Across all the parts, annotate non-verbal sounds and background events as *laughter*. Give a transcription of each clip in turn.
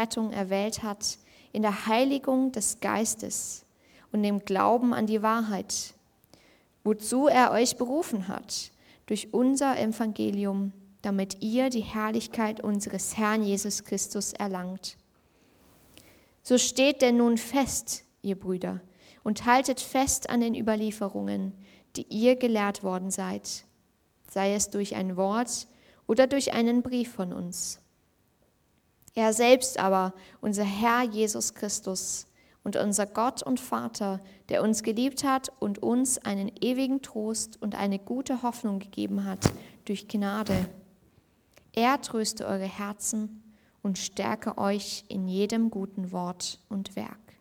Rettung erwählt hat, in der Heiligung des Geistes und dem Glauben an die Wahrheit, wozu er euch berufen hat, durch unser Evangelium, damit ihr die Herrlichkeit unseres Herrn Jesus Christus erlangt. So steht denn nun fest, ihr Brüder, und haltet fest an den Überlieferungen, die ihr gelehrt worden seid, sei es durch ein Wort oder durch einen Brief von uns. Er selbst aber, unser Herr Jesus Christus und unser Gott und Vater, der uns geliebt hat und uns einen ewigen Trost und eine gute Hoffnung gegeben hat durch Gnade. Er tröste eure Herzen und stärke euch in jedem guten Wort und Werk.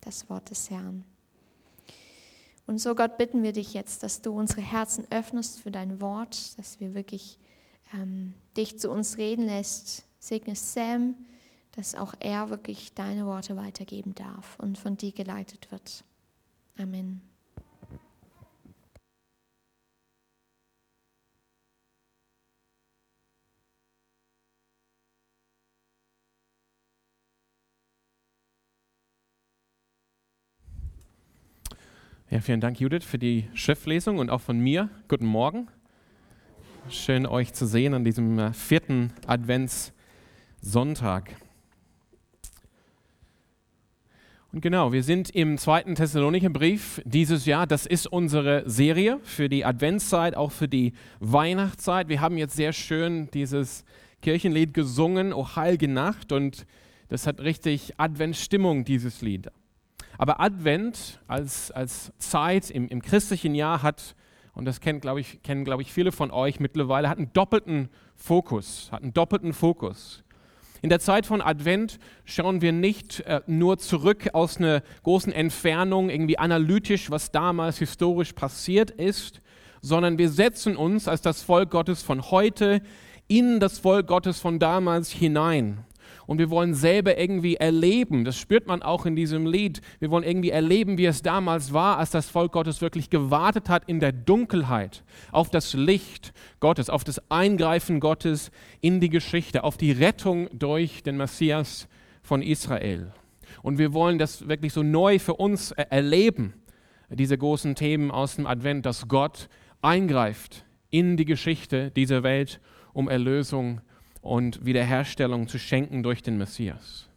Das Wort des Herrn. Und so, Gott, bitten wir dich jetzt, dass du unsere Herzen öffnest für dein Wort, dass wir wirklich ähm, dich zu uns reden lässt. Segne Sam, dass auch er wirklich deine Worte weitergeben darf und von dir geleitet wird. Amen. Ja, vielen Dank, Judith, für die Schriftlesung und auch von mir. Guten Morgen. Schön, euch zu sehen an diesem äh, vierten Adventssonntag. Und genau, wir sind im zweiten Thessalonicher Brief dieses Jahr. Das ist unsere Serie für die Adventszeit, auch für die Weihnachtszeit. Wir haben jetzt sehr schön dieses Kirchenlied gesungen, O heilige Nacht, und das hat richtig Adventsstimmung, dieses Lied. Aber Advent als, als Zeit im, im christlichen Jahr hat, und das kennen, glaube ich, kennen, glaube ich, viele von euch mittlerweile, hat einen doppelten Fokus, hat einen doppelten Fokus. In der Zeit von Advent schauen wir nicht äh, nur zurück aus einer großen Entfernung, irgendwie analytisch, was damals historisch passiert ist, sondern wir setzen uns als das Volk Gottes von heute in das Volk Gottes von damals hinein und wir wollen selber irgendwie erleben, das spürt man auch in diesem Lied, wir wollen irgendwie erleben, wie es damals war, als das Volk Gottes wirklich gewartet hat in der Dunkelheit auf das Licht Gottes, auf das Eingreifen Gottes in die Geschichte, auf die Rettung durch den Messias von Israel. Und wir wollen das wirklich so neu für uns erleben, diese großen Themen aus dem Advent, dass Gott eingreift in die Geschichte dieser Welt, um Erlösung zu und Wiederherstellung zu schenken durch den Messias.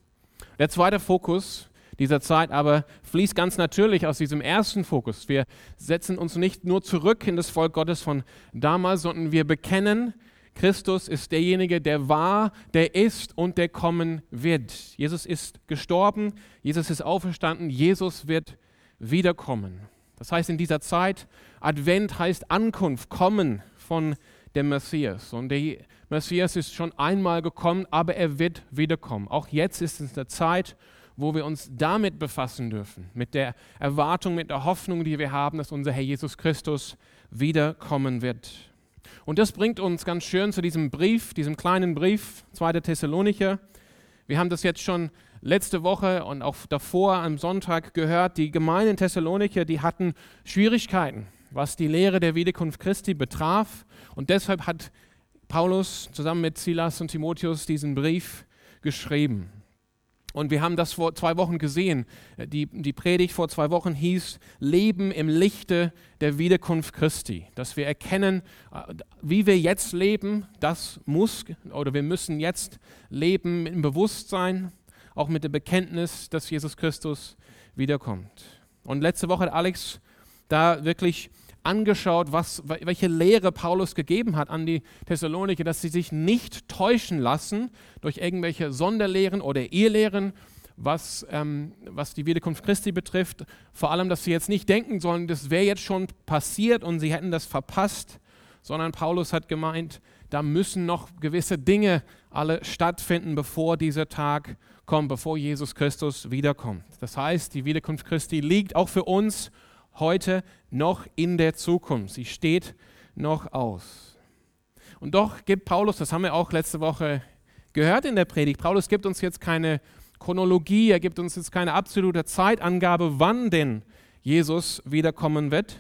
Der zweite Fokus dieser Zeit aber fließt ganz natürlich aus diesem ersten Fokus. Wir setzen uns nicht nur zurück in das Volk Gottes von damals, sondern wir bekennen, Christus ist derjenige, der war, der ist und der kommen wird. Jesus ist gestorben, Jesus ist auferstanden, Jesus wird wiederkommen. Das heißt in dieser Zeit, Advent heißt Ankunft, Kommen von dem Messias. Und der Messias ist schon einmal gekommen, aber er wird wiederkommen. Auch jetzt ist es eine Zeit, wo wir uns damit befassen dürfen, mit der Erwartung, mit der Hoffnung, die wir haben, dass unser Herr Jesus Christus wiederkommen wird. Und das bringt uns ganz schön zu diesem Brief, diesem kleinen Brief, 2. Thessalonicher. Wir haben das jetzt schon letzte Woche und auch davor am Sonntag gehört. Die Gemeinden Thessalonicher, die hatten Schwierigkeiten, was die Lehre der Wiederkunft Christi betraf. Und deshalb hat Paulus zusammen mit Silas und Timotheus diesen Brief geschrieben. Und wir haben das vor zwei Wochen gesehen. Die, die Predigt vor zwei Wochen hieß Leben im Lichte der Wiederkunft Christi. Dass wir erkennen, wie wir jetzt leben, das muss oder wir müssen jetzt leben im Bewusstsein, auch mit dem Bekenntnis, dass Jesus Christus wiederkommt. Und letzte Woche hat Alex da wirklich angeschaut, was, welche Lehre Paulus gegeben hat an die Thessaloniker, dass sie sich nicht täuschen lassen durch irgendwelche Sonderlehren oder Irrlehren, was, ähm, was die Wiederkunft Christi betrifft. Vor allem, dass sie jetzt nicht denken sollen, das wäre jetzt schon passiert und sie hätten das verpasst, sondern Paulus hat gemeint, da müssen noch gewisse Dinge alle stattfinden, bevor dieser Tag kommt, bevor Jesus Christus wiederkommt. Das heißt, die Wiederkunft Christi liegt auch für uns heute noch in der Zukunft. Sie steht noch aus. Und doch gibt Paulus, das haben wir auch letzte Woche gehört in der Predigt, Paulus gibt uns jetzt keine Chronologie, er gibt uns jetzt keine absolute Zeitangabe, wann denn Jesus wiederkommen wird.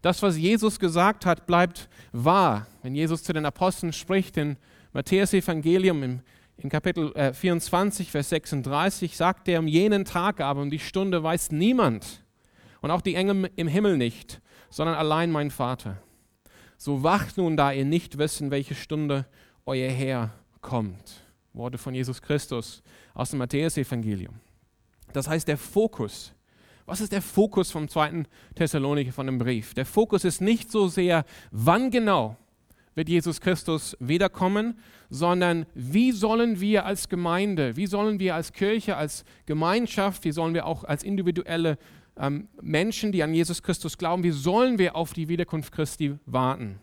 Das, was Jesus gesagt hat, bleibt wahr. Wenn Jesus zu den Aposteln spricht, in Matthäus Evangelium im In Kapitel äh, 24, Vers 36 sagt er, um jenen Tag aber, um die Stunde weiß niemand und auch die Engel im Himmel nicht, sondern allein mein Vater. So wacht nun, da ihr nicht wissen, welche Stunde euer Herr kommt. Worte von Jesus Christus aus dem Matthäusevangelium. Das heißt, der Fokus. Was ist der Fokus vom zweiten Thessaloniker von dem Brief? Der Fokus ist nicht so sehr, wann genau wird Jesus Christus wiederkommen, sondern wie sollen wir als Gemeinde, wie sollen wir als Kirche, als Gemeinschaft, wie sollen wir auch als individuelle ähm, Menschen, die an Jesus Christus glauben, wie sollen wir auf die Wiederkunft Christi warten?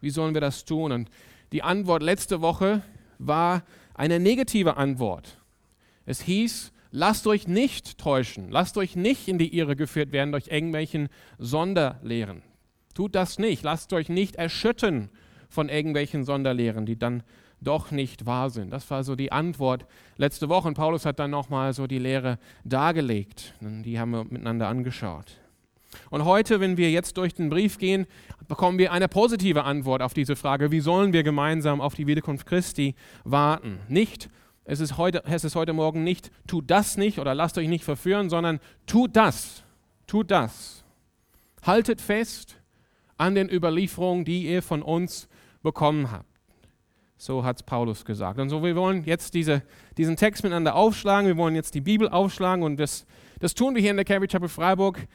Wie sollen wir das tun? Und die Antwort letzte Woche war eine negative Antwort. Es hieß, lasst euch nicht täuschen, lasst euch nicht in die Irre geführt werden durch irgendwelchen Sonderlehren. Tut das nicht, lasst euch nicht erschüttern von irgendwelchen Sonderlehren, die dann doch nicht wahr sind. Das war so die Antwort letzte Woche. Und Paulus hat dann nochmal so die Lehre dargelegt. Die haben wir miteinander angeschaut. Und heute, wenn wir jetzt durch den Brief gehen, bekommen wir eine positive Antwort auf diese Frage, wie sollen wir gemeinsam auf die Wiederkunft Christi warten? Nicht, es ist heute, es ist heute Morgen nicht, tut das nicht oder lasst euch nicht verführen, sondern tut das, tut das. Haltet fest an den Überlieferungen, die ihr von uns bekommen habt. So hat es Paulus gesagt. Und so, wir wollen jetzt diese, diesen Text miteinander aufschlagen, wir wollen jetzt die Bibel aufschlagen und das, das tun wir hier in der Calvary Chapel Freiburg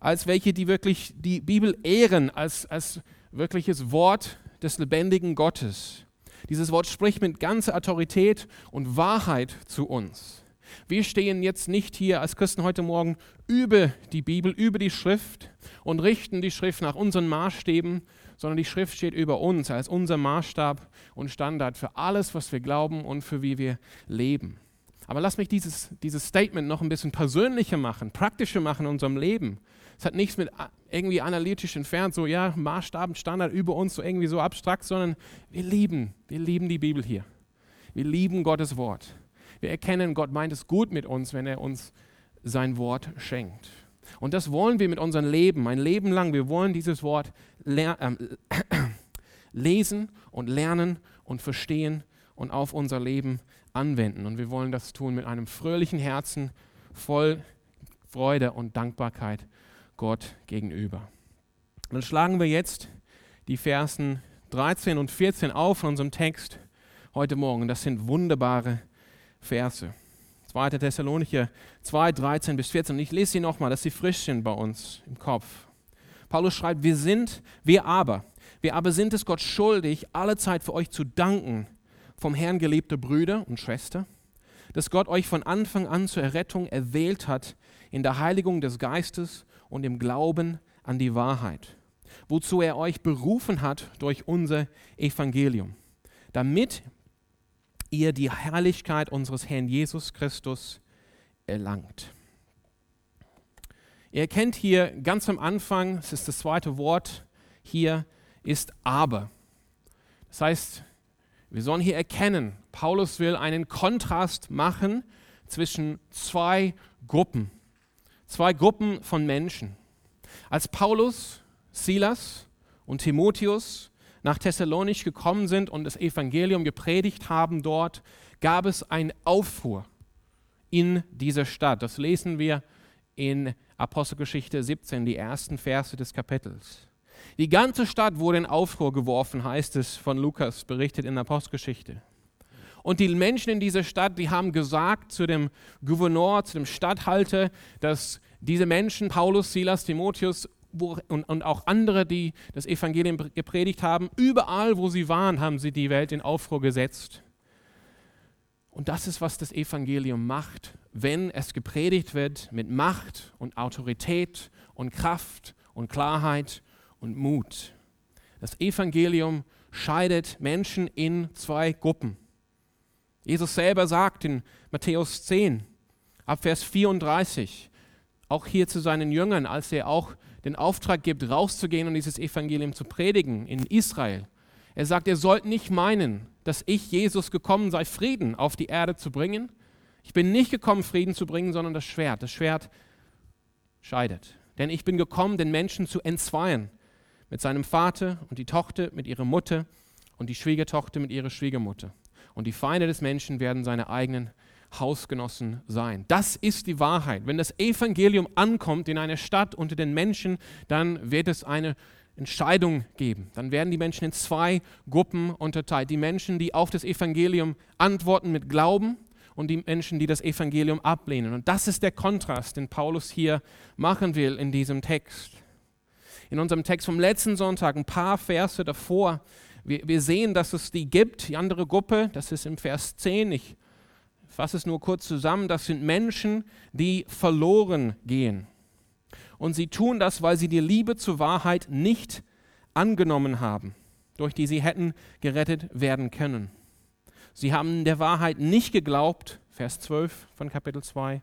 als welche, die wirklich die Bibel ehren, als, als wirkliches Wort des lebendigen Gottes. Dieses Wort spricht mit ganzer Autorität und Wahrheit zu uns. Wir stehen jetzt nicht hier als Christen heute Morgen über die Bibel, über die Schrift und richten die Schrift nach unseren Maßstäben, sondern die Schrift steht über uns als unser Maßstab und Standard für alles, was wir glauben und für wie wir leben. Aber lass mich dieses, dieses Statement noch ein bisschen persönlicher machen, praktischer machen in unserem Leben. Es hat nichts mit irgendwie analytisch entfernt, so ja, Maßstaben, Standard über uns, so irgendwie so abstrakt, sondern wir lieben, wir lieben die Bibel hier. Wir lieben Gottes Wort. Wir erkennen, Gott meint es gut mit uns, wenn er uns sein Wort schenkt. Und das wollen wir mit unserem Leben, ein Leben lang. Wir wollen dieses Wort äh, *clears throat* lesen und lernen und verstehen und auf unser Leben anwenden. Und wir wollen das tun mit einem fröhlichen Herzen, voll Freude und Dankbarkeit Gott gegenüber. Dann schlagen wir jetzt die Versen 13 und 14 auf von unserem Text heute Morgen. Das sind wunderbare Verse. 2. Thessalonicher 2, 13 bis 14. Und ich lese sie nochmal, dass sie frisch sind bei uns im Kopf. Paulus schreibt, wir sind, wir aber, wir aber sind es Gott schuldig, alle Zeit für euch zu danken, vom Herrn geliebte Brüder und Schwestern, dass Gott euch von Anfang an zur Errettung erwählt hat in der Heiligung des Geistes und im Glauben an die Wahrheit, wozu er euch berufen hat durch unser Evangelium, damit ihr die Herrlichkeit unseres Herrn Jesus Christus erlangt. Ihr erkennt hier ganz am Anfang, es ist das zweite Wort hier, ist aber. Das heißt, wir sollen hier erkennen, Paulus will einen Kontrast machen zwischen zwei Gruppen, zwei Gruppen von Menschen. Als Paulus, Silas und Timotheus nach Thessalonich gekommen sind und das Evangelium gepredigt haben dort, gab es einen Aufruhr in dieser Stadt. Das lesen wir in Apostelgeschichte 17, die ersten Verse des Kapitels. Die ganze Stadt wurde in Aufruhr geworfen, heißt es von Lukas, berichtet in der Postgeschichte. Und die Menschen in dieser Stadt, die haben gesagt zu dem Gouverneur, zu dem Statthalter, dass diese Menschen, Paulus, Silas, Timotheus und auch andere, die das Evangelium gepredigt haben, überall, wo sie waren, haben sie die Welt in Aufruhr gesetzt. Und das ist, was das Evangelium macht, wenn es gepredigt wird mit Macht und Autorität und Kraft und Klarheit und Mut. Das Evangelium scheidet Menschen in zwei Gruppen. Jesus selber sagt in Matthäus 10, ab Vers 34, auch hier zu seinen Jüngern, als er auch den Auftrag gibt, rauszugehen und dieses Evangelium zu predigen in Israel. Er sagt, ihr sollt nicht meinen, dass ich, Jesus, gekommen sei, Frieden auf die Erde zu bringen. Ich bin nicht gekommen, Frieden zu bringen, sondern das Schwert. Das Schwert scheidet. Denn ich bin gekommen, den Menschen zu entzweien mit seinem Vater und die Tochter mit ihrer Mutter und die Schwiegertochter mit ihrer Schwiegermutter. Und die Feinde des Menschen werden seine eigenen Hausgenossen sein. Das ist die Wahrheit. Wenn das Evangelium ankommt in eine Stadt unter den Menschen, dann wird es eine Entscheidung geben. Dann werden die Menschen in zwei Gruppen unterteilt. Die Menschen, die auf das Evangelium antworten mit Glauben und die Menschen, die das Evangelium ablehnen. Und das ist der Kontrast, den Paulus hier machen will in diesem Text. In unserem Text vom letzten Sonntag, ein paar Verse davor, wir, wir sehen, dass es die gibt, die andere Gruppe, das ist im Vers 10. Ich fasse es nur kurz zusammen, das sind Menschen, die verloren gehen. Und sie tun das, weil sie die Liebe zur Wahrheit nicht angenommen haben, durch die sie hätten gerettet werden können. Sie haben der Wahrheit nicht geglaubt, Vers 12 von Kapitel 2,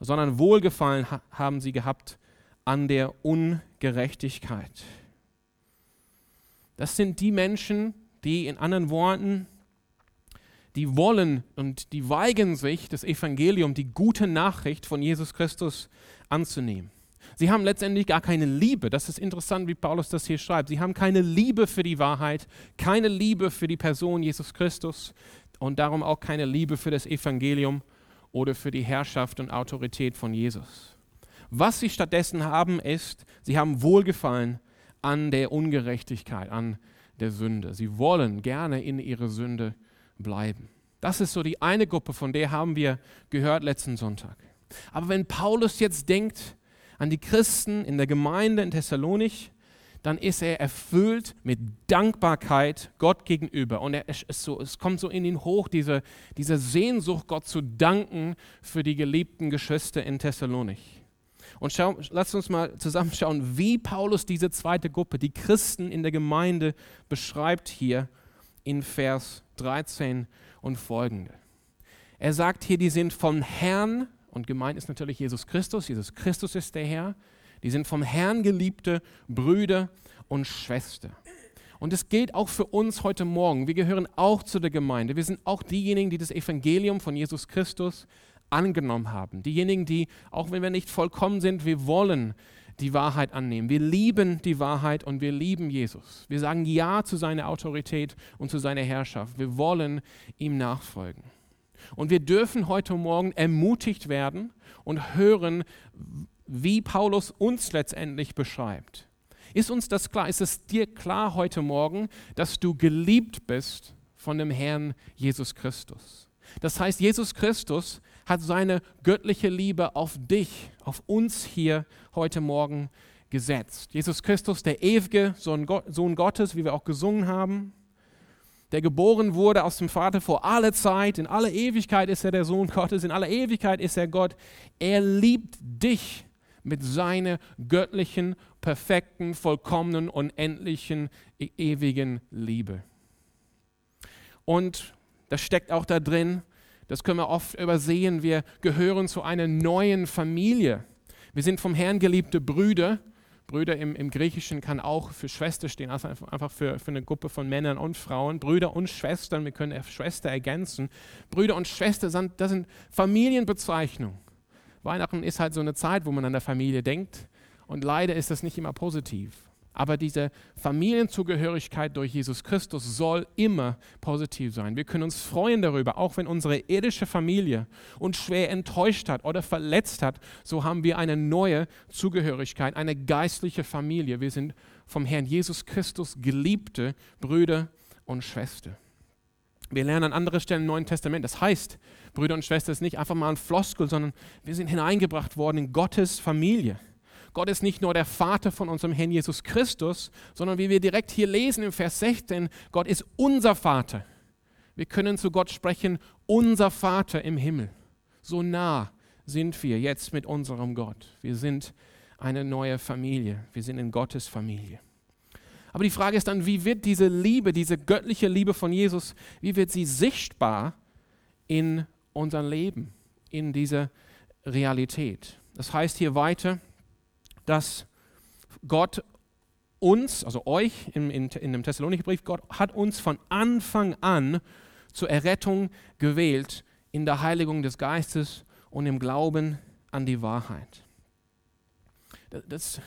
sondern Wohlgefallen haben sie gehabt an der Ungerechtigkeit. Das sind die Menschen, die in anderen Worten, die wollen und die weigern sich, das Evangelium, die gute Nachricht von Jesus Christus anzunehmen. Sie haben letztendlich gar keine Liebe. Das ist interessant, wie Paulus das hier schreibt. Sie haben keine Liebe für die Wahrheit, keine Liebe für die Person Jesus Christus und darum auch keine Liebe für das Evangelium oder für die Herrschaft und Autorität von Jesus. Was sie stattdessen haben, ist, sie haben Wohlgefallen an der Ungerechtigkeit, an der Sünde. Sie wollen gerne in ihre Sünde bleiben. Das ist so die eine Gruppe, von der haben wir gehört letzten Sonntag. Aber wenn Paulus jetzt denkt an die Christen in der Gemeinde in Thessalonich, dann ist er erfüllt mit Dankbarkeit Gott gegenüber. Und er, es, so, es kommt so in ihn hoch, diese, diese Sehnsucht, Gott zu danken für die geliebten Geschwister in Thessalonich. Und schau, lasst uns mal zusammenschauen, wie Paulus diese zweite Gruppe, die Christen in der Gemeinde, beschreibt hier in Vers 13 und folgende. Er sagt hier, die sind vom Herrn, und gemeint ist natürlich Jesus Christus, Jesus Christus ist der Herr, die sind vom Herrn geliebte Brüder und Schwestern. Und es gilt auch für uns heute Morgen. Wir gehören auch zu der Gemeinde. Wir sind auch diejenigen, die das Evangelium von Jesus Christus angenommen haben. Diejenigen, die, auch wenn wir nicht vollkommen sind, wir wollen die Wahrheit annehmen. Wir lieben die Wahrheit und wir lieben Jesus. Wir sagen Ja zu seiner Autorität und zu seiner Herrschaft. Wir wollen ihm nachfolgen. Und wir dürfen heute Morgen ermutigt werden und hören, wie Paulus uns letztendlich beschreibt. Ist uns das klar? Ist es dir klar heute Morgen, dass du geliebt bist von dem Herrn Jesus Christus? Das heißt, Jesus Christus hat seine göttliche Liebe auf dich, auf uns hier heute Morgen gesetzt. Jesus Christus, der ewige Sohn, Gottes, wie wir auch gesungen haben, der geboren wurde aus dem Vater vor aller Zeit, in aller Ewigkeit ist er der Sohn Gottes, in aller Ewigkeit ist er Gott. Er liebt dich mit seiner göttlichen, perfekten, vollkommenen, unendlichen, e-, ewigen Liebe. Und das steckt auch da drin, das können wir oft übersehen, wir gehören zu einer neuen Familie. Wir sind vom Herrn geliebte Brüder. Brüder im, im Griechischen kann auch für Schwester stehen, also einfach für, für eine Gruppe von Männern und Frauen. Brüder und Schwestern, wir können Schwester ergänzen. Brüder und Schwester, sind, das sind Familienbezeichnungen. Weihnachten ist halt so eine Zeit, wo man an der Familie denkt. Und leider ist das nicht immer positiv. Aber diese Familienzugehörigkeit durch Jesus Christus soll immer positiv sein. Wir können uns freuen darüber, auch wenn unsere irdische Familie uns schwer enttäuscht hat oder verletzt hat, so haben wir eine neue Zugehörigkeit, eine geistliche Familie. Wir sind vom Herrn Jesus Christus geliebte Brüder und Schwestern. Wir lernen an anderen Stellen im Neuen Testament, das heißt, Brüder und Schwestern ist nicht einfach mal ein Floskel, sondern wir sind hineingebracht worden in Gottes Familie. Gott ist nicht nur der Vater von unserem Herrn Jesus Christus, sondern wie wir direkt hier lesen im Vers 16, Gott ist unser Vater. Wir können zu Gott sprechen, unser Vater im Himmel. So nah sind wir jetzt mit unserem Gott. Wir sind eine neue Familie. Wir sind in Gottes Familie. Aber die Frage ist dann, wie wird diese Liebe, diese göttliche Liebe von Jesus, wie wird sie sichtbar in unser Leben, in diese Realität. Das heißt hier weiter, dass Gott uns, also euch in, in, in dem Thessalonicherbrief, Gott hat uns von Anfang an zur Errettung gewählt in der Heiligung des Geistes und im Glauben an die Wahrheit. Das,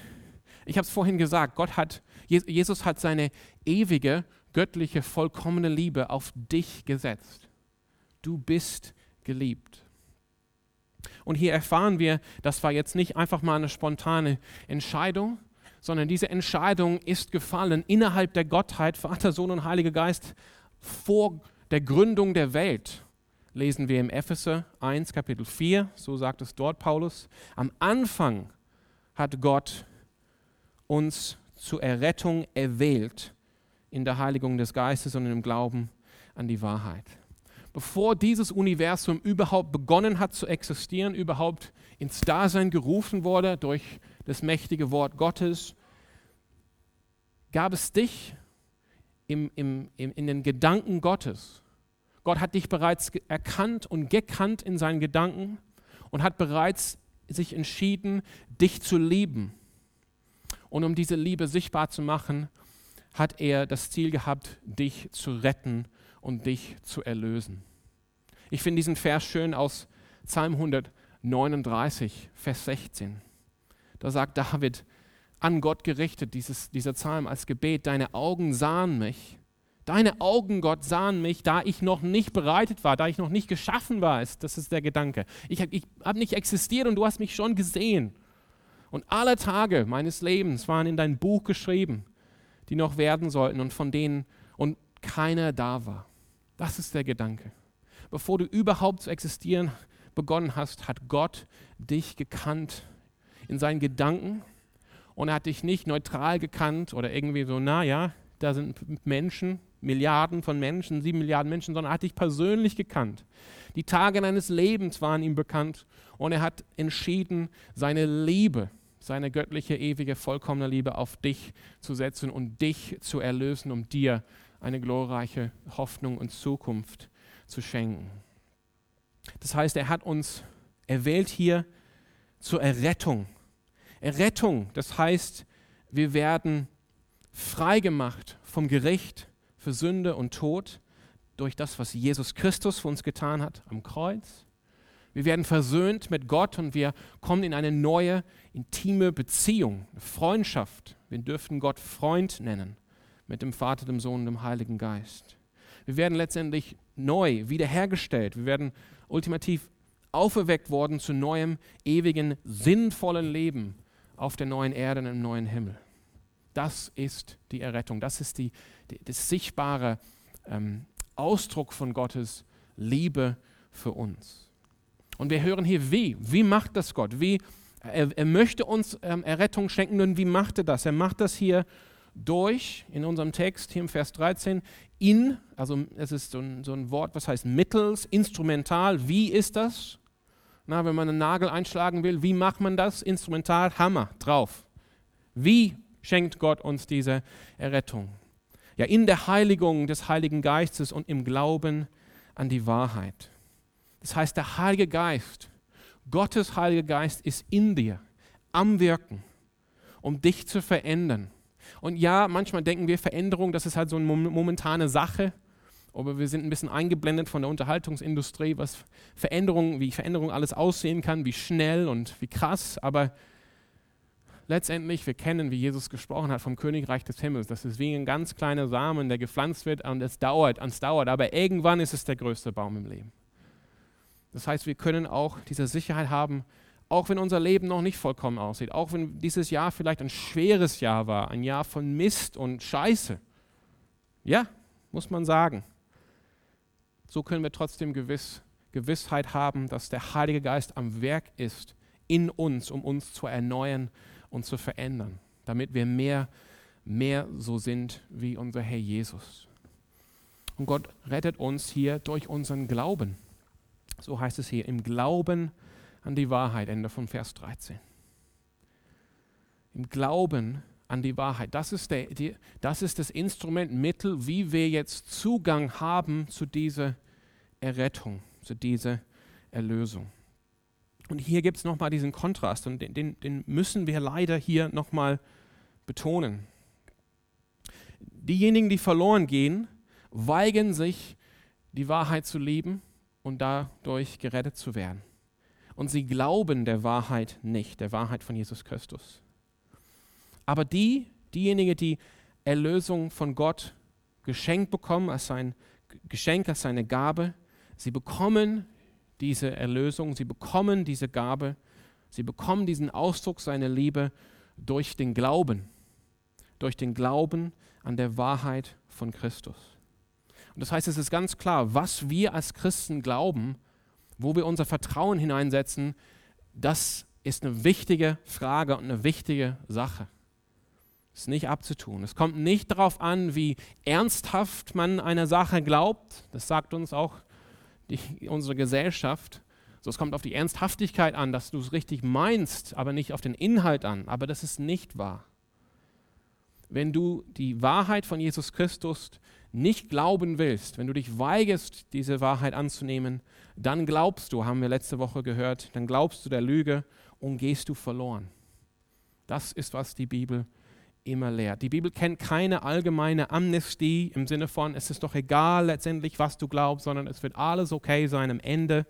ich habe es vorhin gesagt, Gott hat, Jesus hat seine ewige, göttliche, vollkommene Liebe auf dich gesetzt. Du bist geliebt. Und hier erfahren wir, das war jetzt nicht einfach mal eine spontane Entscheidung, sondern diese Entscheidung ist gefallen innerhalb der Gottheit, Vater, Sohn und Heiliger Geist, vor der Gründung der Welt. Lesen wir im Epheser 1, Kapitel 4, so sagt es dort Paulus. Am Anfang hat Gott uns zur Errettung erwählt in der Heiligung des Geistes und im Glauben an die Wahrheit. Bevor dieses Universum überhaupt begonnen hat zu existieren, überhaupt ins Dasein gerufen wurde durch das mächtige Wort Gottes, gab es dich im, im, im, in den Gedanken Gottes. Gott hat dich bereits erkannt und gekannt in seinen Gedanken und hat bereits sich entschieden, dich zu lieben. Und um diese Liebe sichtbar zu machen, hat er das Ziel gehabt, dich zu retten und dich zu erlösen. Ich finde diesen Vers schön aus Psalm 139, Vers 16. Da sagt David, an Gott gerichtet, dieses, dieser Psalm als Gebet, deine Augen sahen mich. Deine Augen, Gott, sahen mich, da ich noch nicht bereitet war, da ich noch nicht geschaffen war. Das ist der Gedanke. Ich habe hab nicht existiert und du hast mich schon gesehen. Und alle Tage meines Lebens waren in dein Buch geschrieben, die noch werden sollten und von denen und keiner da war. Das ist der Gedanke. Bevor du überhaupt zu existieren begonnen hast, hat Gott dich gekannt in seinen Gedanken und er hat dich nicht neutral gekannt oder irgendwie so, naja, da sind Menschen, Milliarden von Menschen, sieben Milliarden Menschen, sondern er hat dich persönlich gekannt. Die Tage deines Lebens waren ihm bekannt und er hat entschieden, seine Liebe seine göttliche, ewige, vollkommene Liebe auf dich zu setzen und dich zu erlösen, um dir eine glorreiche Hoffnung und Zukunft zu schenken. Das heißt, er hat uns erwählt hier zur Errettung. Errettung, das heißt, wir werden freigemacht vom Gericht für Sünde und Tod durch das, was Jesus Christus für uns getan hat am Kreuz. Wir werden versöhnt mit Gott und wir kommen in eine neue, intime Beziehung, Freundschaft. Wir dürften Gott Freund nennen mit dem Vater, dem Sohn und dem Heiligen Geist. Wir werden letztendlich neu wiederhergestellt. Wir werden ultimativ auferweckt worden zu neuem, ewigen, sinnvollen Leben auf der neuen Erde und im neuen Himmel. Das ist die Errettung. Das ist die, die das sichtbare ähm, Ausdruck von Gottes Liebe für uns. Und wir hören hier, wie. Wie macht das Gott? Wie, er, er möchte uns ähm, Errettung schenken. Und wie macht er das? Er macht das hier durch, in unserem Text, hier im Vers 13, in, also es ist so ein, so ein Wort, was heißt mittels, instrumental. Wie ist das? Na, wenn man einen Nagel einschlagen will, wie macht man das? Instrumental, Hammer drauf. Wie schenkt Gott uns diese Errettung? Ja, in der Heiligung des Heiligen Geistes und im Glauben an die Wahrheit. Das heißt, der Heilige Geist, Gottes Heiliger Geist ist in dir, am Wirken, um dich zu verändern. Und ja, manchmal denken wir, Veränderung, das ist halt so eine momentane Sache. Aber wir sind ein bisschen eingeblendet von der Unterhaltungsindustrie, was Veränderung, wie Veränderung alles aussehen kann, wie schnell und wie krass. Aber letztendlich, wir kennen, wie Jesus gesprochen hat vom Königreich des Himmels. Das ist wie ein ganz kleiner Samen, der gepflanzt wird und es dauert, und es dauert. Aber irgendwann ist es der größte Baum im Leben. Das heißt, wir können auch diese Sicherheit haben, auch wenn unser Leben noch nicht vollkommen aussieht, auch wenn dieses Jahr vielleicht ein schweres Jahr war, ein Jahr von Mist und Scheiße. Ja, muss man sagen. So können wir trotzdem gewiss, Gewissheit haben, dass der Heilige Geist am Werk ist in uns, um uns zu erneuern und zu verändern, damit wir mehr, mehr so sind wie unser Herr Jesus. Und Gott rettet uns hier durch unseren Glauben. So heißt es hier, im Glauben an die Wahrheit, Ende von Vers 13. Im Glauben an die Wahrheit. Das ist, der, die, das ist das Instrument, Mittel, wie wir jetzt Zugang haben zu dieser Errettung, zu dieser Erlösung. Und hier gibt es nochmal diesen Kontrast und den, den, den müssen wir leider hier nochmal betonen. Diejenigen, die verloren gehen, weigern sich, die Wahrheit zu lieben und dadurch gerettet zu werden. Und sie glauben der Wahrheit nicht, der Wahrheit von Jesus Christus. Aber die, diejenigen, die Erlösung von Gott geschenkt bekommen, als sein Geschenk, als seine Gabe, Sie bekommen diese Erlösung, sie bekommen diese Gabe, sie bekommen diesen Ausdruck seiner Liebe durch den Glauben, durch den Glauben an der Wahrheit von Christus. Und das heißt, es ist ganz klar, was wir als Christen glauben, wo wir unser Vertrauen hineinsetzen, das ist eine wichtige Frage und eine wichtige Sache. Ist nicht abzutun. Es kommt nicht darauf an, wie ernsthaft man einer Sache glaubt. Das sagt uns auch die, unsere Gesellschaft. So, es kommt auf die Ernsthaftigkeit an, dass du es richtig meinst, aber nicht auf den Inhalt an. Aber das ist nicht wahr. Wenn du die Wahrheit von Jesus Christus nicht glauben willst, wenn du dich weigerst, diese Wahrheit anzunehmen, dann glaubst du, haben wir letzte Woche gehört, dann glaubst du der Lüge und gehst du verloren. Das ist, was die Bibel immer lehrt. Die Bibel kennt keine allgemeine Amnestie im Sinne von, es ist doch egal letztendlich, was du glaubst, sondern es wird alles okay sein am Ende.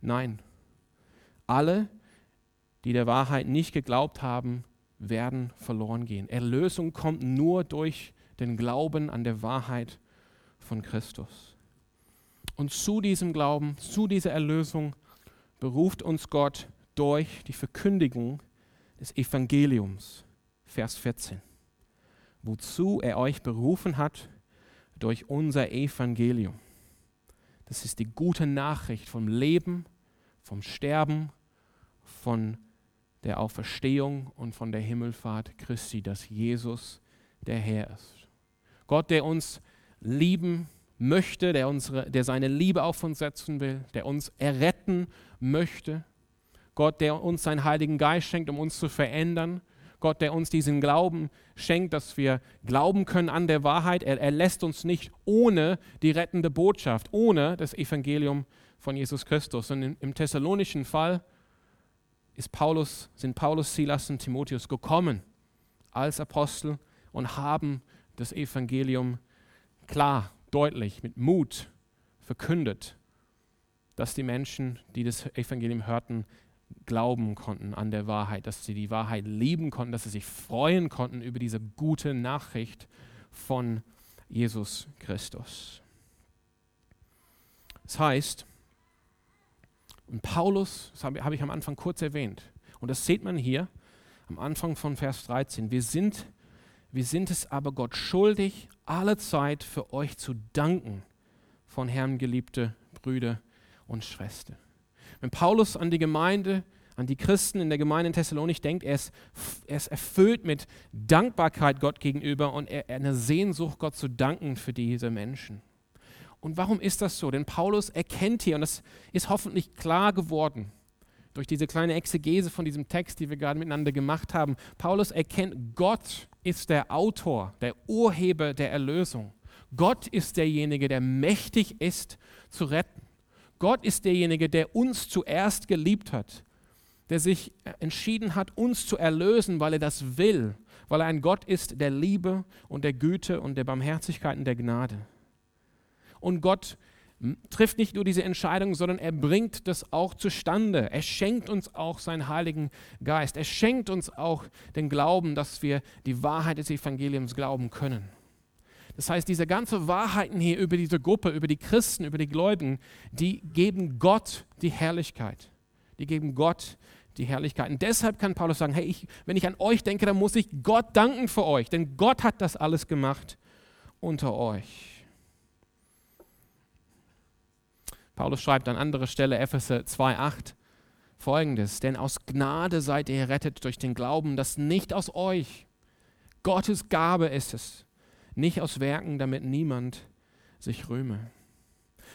Nein, alle, die der Wahrheit nicht geglaubt haben, werden verloren gehen. Erlösung kommt nur durch den Glauben an der Wahrheit von Christus. Und zu diesem Glauben, zu dieser Erlösung beruft uns Gott durch die Verkündigung des Evangeliums. Vers 14 wozu er euch berufen hat durch unser Evangelium. Das ist die gute Nachricht vom Leben, vom Sterben, von der Auferstehung und von der Himmelfahrt Christi, dass Jesus der Herr ist. Gott, der uns lieben möchte, der, unsere, der seine Liebe auf uns setzen will, der uns erretten möchte. Gott, der uns seinen Heiligen Geist schenkt, um uns zu verändern Gott, der uns diesen Glauben schenkt, dass wir glauben können an der Wahrheit. Er, er lässt uns nicht ohne die rettende Botschaft, ohne das Evangelium von Jesus Christus. Und im, im thessalonischen Fall ist Paulus, sind Paulus, Silas und Timotheus gekommen als Apostel und haben das Evangelium klar, deutlich, mit Mut verkündet, dass die Menschen, die das Evangelium hörten, glauben konnten an der Wahrheit, dass sie die Wahrheit lieben konnten, dass sie sich freuen konnten über diese gute Nachricht von Jesus Christus. Das heißt, und Paulus, das habe, ich am Anfang kurz erwähnt, und das sieht man hier am Anfang von Vers 13, wir sind, wir sind es aber Gott schuldig, alle Zeit für euch zu danken, von Herrn geliebte Brüder und Schwestern. Wenn Paulus an die Gemeinde, an die Christen in der Gemeinde in Thessalonik denkt, er ist, er ist erfüllt mit Dankbarkeit Gott gegenüber und er, er eine Sehnsucht, Gott zu danken für diese Menschen. Und warum ist das so? Denn Paulus erkennt hier, und das ist hoffentlich klar geworden, durch diese kleine Exegese von diesem Text, die wir gerade miteinander gemacht haben. Paulus erkennt, Gott ist der Autor, der Urheber der Erlösung. Gott ist derjenige, der mächtig ist zu retten. Gott ist derjenige, der uns zuerst geliebt hat, der sich entschieden hat, uns zu erlösen, weil er das will, weil er ein Gott ist der Liebe und der Güte und der Barmherzigkeit und der Gnade. Und Gott trifft nicht nur diese Entscheidung, sondern er bringt das auch zustande. Er schenkt uns auch seinen Heiligen Geist. Er schenkt uns auch den Glauben, dass wir die Wahrheit des Evangeliums glauben können. Das heißt, diese ganzen Wahrheiten hier über diese Gruppe, über die Christen, über die Gläubigen, die geben Gott die Herrlichkeit. Die geben Gott die Herrlichkeit. Und deshalb kann Paulus sagen, hey, ich, wenn ich an euch denke, dann muss ich Gott danken für euch, denn Gott hat das alles gemacht unter euch. Paulus schreibt an anderer Stelle, Epheser 2,8, folgendes: Denn aus Gnade seid ihr errettet durch den Glauben, das nicht aus euch, Gottes Gabe ist es, nicht aus Werken, damit niemand sich rühme.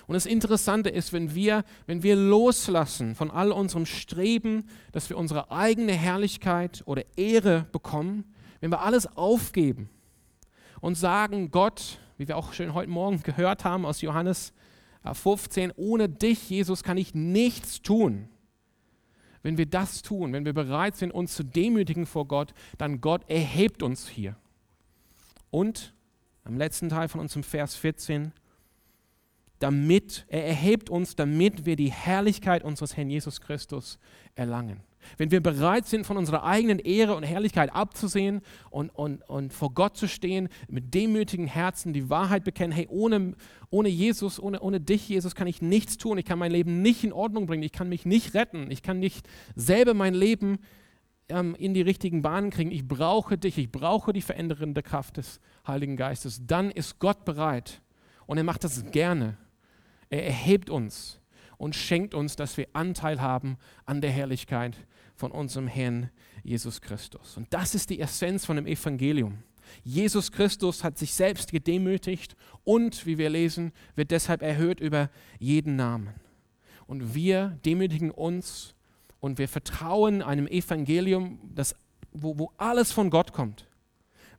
Und das Interessante ist, wenn wir, wenn wir loslassen von all unserem Streben, dass wir unsere eigene Herrlichkeit oder Ehre bekommen, wenn wir alles aufgeben und sagen, Gott, wie wir auch schön heute Morgen gehört haben aus Johannes 15, ohne dich, Jesus, kann ich nichts tun. Wenn wir das tun, wenn wir bereit sind, uns zu demütigen vor Gott, dann Gott erhebt uns hier. Und am letzten Teil von unserem Vers 14, damit, er erhebt uns, damit wir die Herrlichkeit unseres Herrn Jesus Christus erlangen. Wenn wir bereit sind, von unserer eigenen Ehre und Herrlichkeit abzusehen und, und, und vor Gott zu stehen, mit demütigen Herzen die Wahrheit bekennen, hey, ohne, ohne Jesus, ohne, ohne dich, Jesus, kann ich nichts tun, ich kann mein Leben nicht in Ordnung bringen, ich kann mich nicht retten, ich kann nicht selber mein Leben ähm, in die richtigen Bahnen kriegen, ich brauche dich, ich brauche die verändernde Kraft des Heiligen Geistes, dann ist Gott bereit und er macht das gerne. Er erhebt uns und schenkt uns, dass wir Anteil haben an der Herrlichkeit von unserem Herrn Jesus Christus. Und das ist die Essenz von dem Evangelium. Jesus Christus hat sich selbst gedemütigt und, wie wir lesen, wird deshalb erhöht über jeden Namen. Und wir demütigen uns und wir vertrauen einem Evangelium, das, wo, wo alles von Gott kommt.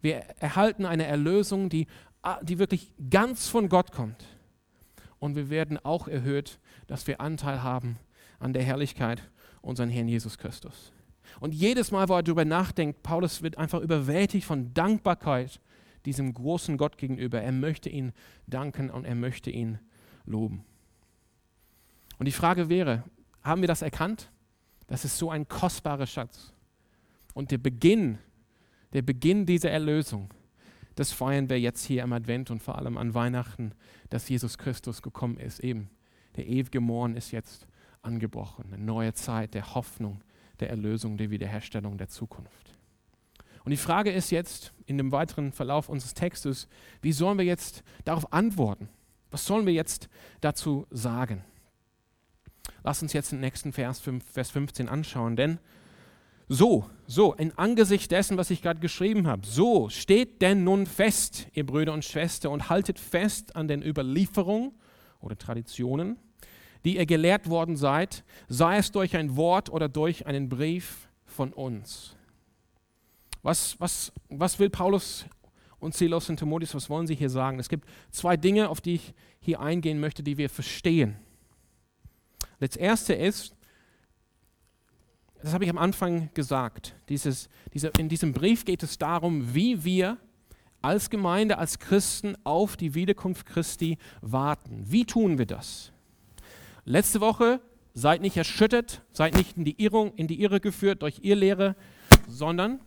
Wir erhalten eine Erlösung, die, die wirklich ganz von Gott kommt. Und wir werden auch erhöht dass wir Anteil haben an der Herrlichkeit unseren Herrn Jesus Christus. Und jedes Mal, wo er darüber nachdenkt, Paulus wird einfach überwältigt von Dankbarkeit diesem großen Gott gegenüber. Er möchte ihn danken und er möchte ihn loben. Und die Frage wäre, haben wir das erkannt? Das ist so ein kostbarer Schatz. Und der Beginn, der Beginn dieser Erlösung, das feiern wir jetzt hier am Advent und vor allem an Weihnachten, dass Jesus Christus gekommen ist, eben der ewige Morgen ist jetzt angebrochen. Eine neue Zeit der Hoffnung, der Erlösung, der Wiederherstellung der Zukunft. Und die Frage ist jetzt in dem weiteren Verlauf unseres Textes, wie sollen wir jetzt darauf antworten? Was sollen wir jetzt dazu sagen? Lass uns jetzt den nächsten Vers, 5, Vers 15 anschauen, denn so, so, in Angesicht dessen, was ich gerade geschrieben habe, so steht denn nun fest, ihr Brüder und Schwestern, und haltet fest an den Überlieferungen oder Traditionen, die ihr gelehrt worden seid, sei es durch ein Wort oder durch einen Brief von uns. Was, was, was will Paulus und Silos und Timotheus, was wollen sie hier sagen? Es gibt zwei Dinge, auf die ich hier eingehen möchte, die wir verstehen. Das erste ist, das habe ich am Anfang gesagt, dieses, diese, in diesem Brief geht es darum, wie wir als Gemeinde, als Christen auf die Wiederkunft Christi warten. Wie tun wir das? Letzte Woche, seid nicht erschüttert, seid nicht in die, Irrung, in die Irre geführt durch ihr Lehre, sondern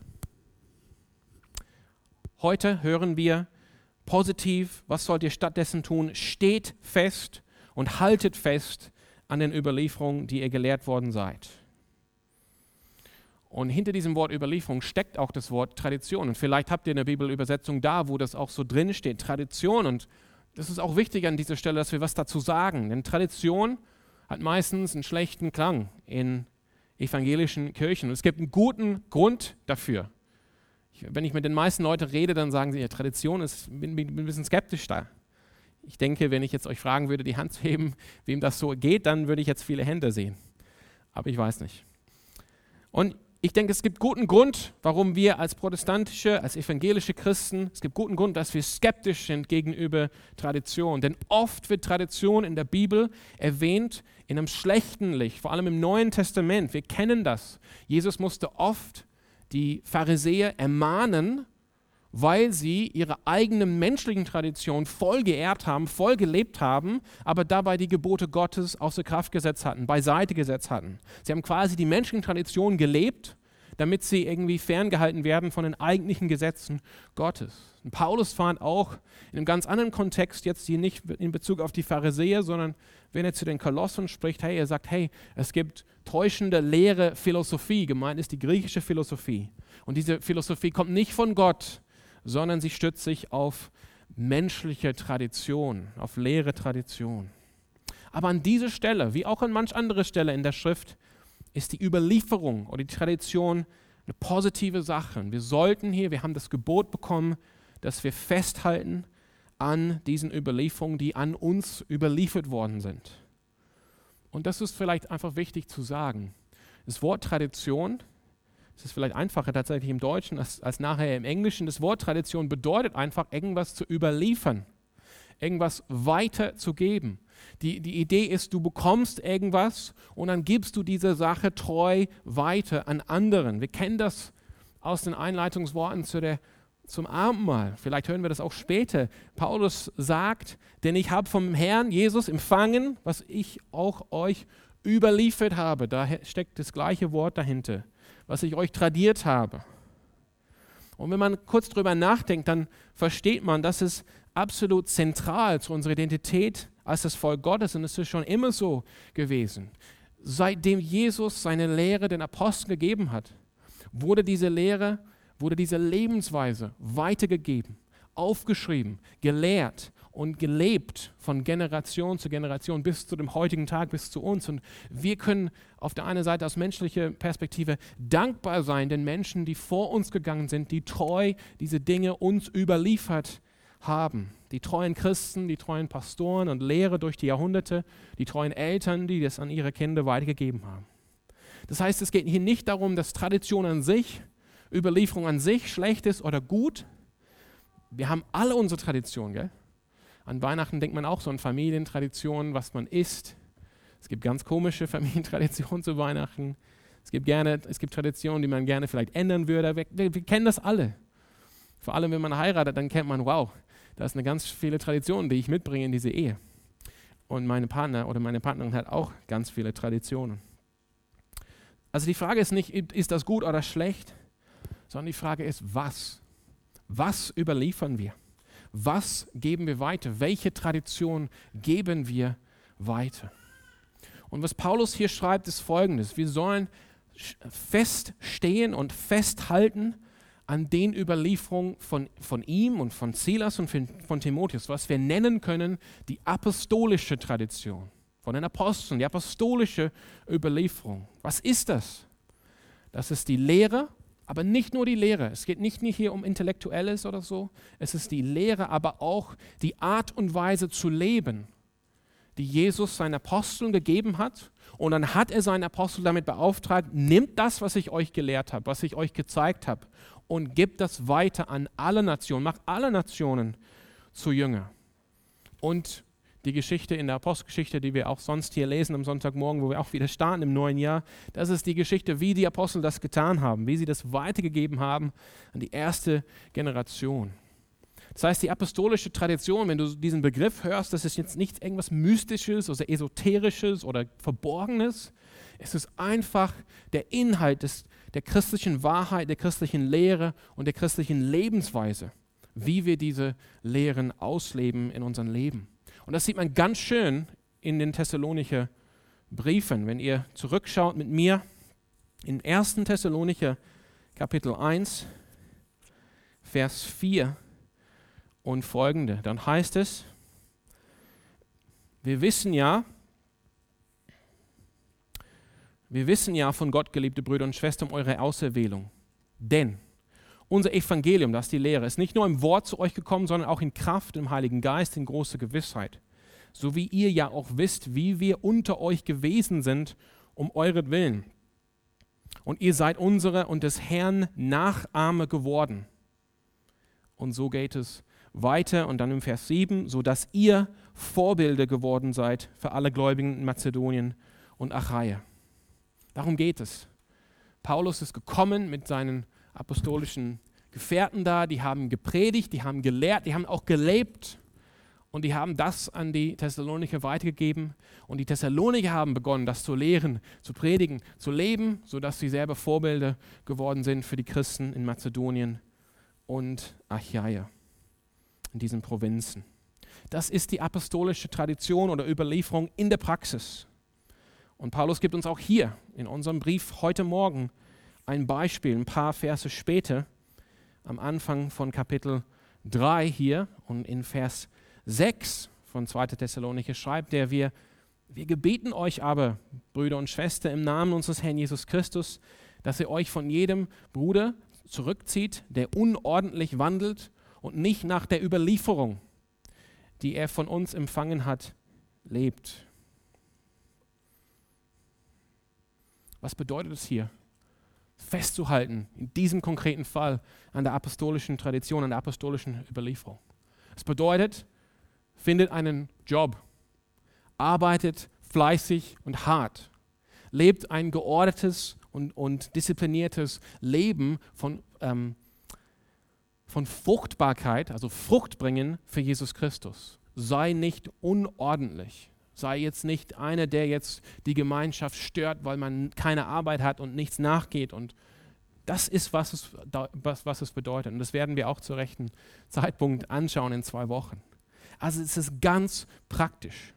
heute hören wir positiv, was sollt ihr stattdessen tun? Steht fest und haltet fest an den Überlieferungen, die ihr gelehrt worden seid. Und hinter diesem Wort Überlieferung steckt auch das Wort Tradition. Und vielleicht habt ihr eine Bibelübersetzung da, wo das auch so drin steht, Tradition. Und das ist auch wichtig an dieser Stelle, dass wir was dazu sagen. Denn Tradition hat meistens einen schlechten Klang in evangelischen Kirchen. Und es gibt einen guten Grund dafür. Ich, wenn ich mit den meisten Leuten rede, dann sagen sie, ja, Tradition ist, bin, bin ein bisschen skeptisch da. Ich denke, wenn ich jetzt euch fragen würde, die Hand zu heben, *laughs* wem das so geht, dann würde ich jetzt viele Hände sehen. Aber ich weiß nicht. Und ich denke, es gibt guten Grund, warum wir als protestantische, als evangelische Christen, es gibt guten Grund, dass wir skeptisch sind gegenüber Tradition. Denn oft wird Tradition in der Bibel erwähnt in einem schlechten Licht, vor allem im Neuen Testament. Wir kennen das. Jesus musste oft die Pharisäer ermahnen, weil sie ihre eigene menschlichen Tradition voll geehrt haben, voll gelebt haben, aber dabei die Gebote Gottes außer Kraft gesetzt hatten, beiseite gesetzt hatten. Sie haben quasi die menschlichen Traditionen gelebt, damit sie irgendwie ferngehalten werden von den eigentlichen Gesetzen Gottes. Und Paulus fand auch in einem ganz anderen Kontext, jetzt hier nicht in Bezug auf die Pharisäer, sondern wenn er zu den Kolossen spricht, hey, er sagt, hey, es gibt täuschende, leere Philosophie, gemeint ist die griechische Philosophie. Und diese Philosophie kommt nicht von Gott, sondern sie stützt sich auf menschliche Tradition, auf leere Tradition. Aber an dieser Stelle, wie auch an manch anderer Stelle in der Schrift, ist die Überlieferung oder die Tradition eine positive Sache. Wir sollten hier, wir haben das Gebot bekommen, dass wir festhalten an diesen Überlieferungen, die an uns überliefert worden sind. Und das ist vielleicht einfach wichtig zu sagen. Das Wort Tradition es ist vielleicht einfacher tatsächlich im Deutschen als, als nachher im Englischen. Das Wort Tradition bedeutet einfach, irgendwas zu überliefern, irgendwas weiterzugeben. Die, die Idee ist, du bekommst irgendwas und dann gibst du diese Sache treu weiter an anderen. Wir kennen das aus den Einleitungsworten zu der, zum Abendmahl. Vielleicht hören wir das auch später. Paulus sagt, denn ich habe vom Herrn Jesus empfangen, was ich auch euch überliefert habe, da steckt das gleiche Wort dahinter, was ich euch tradiert habe. Und wenn man kurz drüber nachdenkt, dann versteht man, dass es absolut zentral zu unserer Identität als das Volk Gottes und es ist schon immer so gewesen. Seitdem Jesus seine Lehre den Aposteln gegeben hat, wurde diese Lehre, wurde diese Lebensweise weitergegeben, aufgeschrieben, gelehrt und gelebt von Generation zu Generation bis zu dem heutigen Tag, bis zu uns. Und wir können auf der einen Seite aus menschlicher Perspektive dankbar sein den Menschen, die vor uns gegangen sind, die treu diese Dinge uns überliefert haben. Die treuen Christen, die treuen Pastoren und Lehrer durch die Jahrhunderte, die treuen Eltern, die das an ihre Kinder weitergegeben haben. Das heißt, es geht hier nicht darum, dass Tradition an sich, Überlieferung an sich schlecht ist oder gut. Wir haben alle unsere Traditionen, gell? An Weihnachten denkt man auch so an Familientraditionen, was man isst. Es gibt ganz komische *laughs* Familientraditionen zu Weihnachten. Es gibt, gerne, es gibt Traditionen, die man gerne vielleicht ändern würde. Wir, wir, wir kennen das alle. Vor allem, wenn man heiratet, dann kennt man, wow, da ist eine ganz viele Tradition, die ich mitbringe in diese Ehe. Und meine Partner oder meine Partnerin hat auch ganz viele Traditionen. Also die Frage ist nicht, ist das gut oder schlecht, sondern die Frage ist, was? Was überliefern wir? Was geben wir weiter? Welche Tradition geben wir weiter? Und was Paulus hier schreibt, ist folgendes. Wir sollen feststehen und festhalten an den Überlieferungen von, von ihm und von Silas und von, von Timotheus, was wir nennen können die apostolische Tradition von den Aposteln, die apostolische Überlieferung. Was ist das? Das ist die Lehre aber nicht nur die Lehre. Es geht nicht nur hier um Intellektuelles oder so. Es ist die Lehre, aber auch die Art und Weise zu leben, die Jesus seinen Aposteln gegeben hat. Und dann hat er seinen Apostel damit beauftragt, nimmt das, was ich euch gelehrt habe, was ich euch gezeigt habe, und gibt das weiter an alle Nationen, macht alle Nationen zu Jünger. Und die Geschichte in der Apostelgeschichte, die wir auch sonst hier lesen am Sonntagmorgen, wo wir auch wieder starten im neuen Jahr, das ist die Geschichte, wie die Apostel das getan haben, wie sie das weitergegeben haben an die erste Generation. Das heißt, die apostolische Tradition, wenn du diesen Begriff hörst, das ist jetzt nichts irgendwas Mystisches oder Esoterisches oder Verborgenes. Es ist einfach der Inhalt des, der christlichen Wahrheit, der christlichen Lehre und der christlichen Lebensweise, wie wir diese Lehren ausleben in unserem Leben. Und das sieht man ganz schön in den Thessalonicher Briefen. Wenn ihr zurückschaut mit mir in 1. Thessalonicher Kapitel 1, Vers 4 und folgende, dann heißt es, wir wissen ja, wir wissen ja von Gott, geliebte Brüder und Schwestern, eure Auserwählung. Denn unser Evangelium, das ist die Lehre, ist nicht nur im Wort zu euch gekommen, sondern auch in Kraft, im Heiligen Geist, in großer Gewissheit. So wie ihr ja auch wisst, wie wir unter euch gewesen sind, um euret Willen. Und ihr seid unsere und des Herrn Nachahme geworden. Und so geht es weiter und dann im Vers 7, so dass ihr Vorbilder geworden seid für alle Gläubigen in Mazedonien und Achaia. Darum geht es. Paulus ist gekommen mit seinen apostolischen Gefährten da, die haben gepredigt, die haben gelehrt, die haben auch gelebt und die haben das an die Thessaloniker weitergegeben und die Thessaloniker haben begonnen, das zu lehren, zu predigen, zu leben, sodass sie selber Vorbilder geworden sind für die Christen in Mazedonien und Achaia, in diesen Provinzen. Das ist die apostolische Tradition oder Überlieferung in der Praxis. Und Paulus gibt uns auch hier in unserem Brief heute Morgen ein Beispiel, ein paar Verse später, am Anfang von Kapitel 3 hier und in Vers 6 von 2. Thessalonicher schreibt er, wir, wir gebeten euch aber, Brüder und Schwestern, im Namen unseres Herrn Jesus Christus, dass ihr euch von jedem Bruder zurückzieht, der unordentlich wandelt und nicht nach der Überlieferung, die er von uns empfangen hat, lebt. Was bedeutet es hier? festzuhalten, in diesem konkreten Fall an der apostolischen Tradition, an der apostolischen Überlieferung. Es bedeutet, findet einen Job, arbeitet fleißig und hart, lebt ein geordnetes und, und diszipliniertes Leben von, ähm, von Fruchtbarkeit, also Frucht bringen für Jesus Christus. Sei nicht unordentlich. Sei jetzt nicht einer, der jetzt die Gemeinschaft stört, weil man keine Arbeit hat und nichts nachgeht. Und das ist, was es, was, was es bedeutet. Und das werden wir auch zu rechten Zeitpunkt anschauen in zwei Wochen. Also es ist ganz praktisch,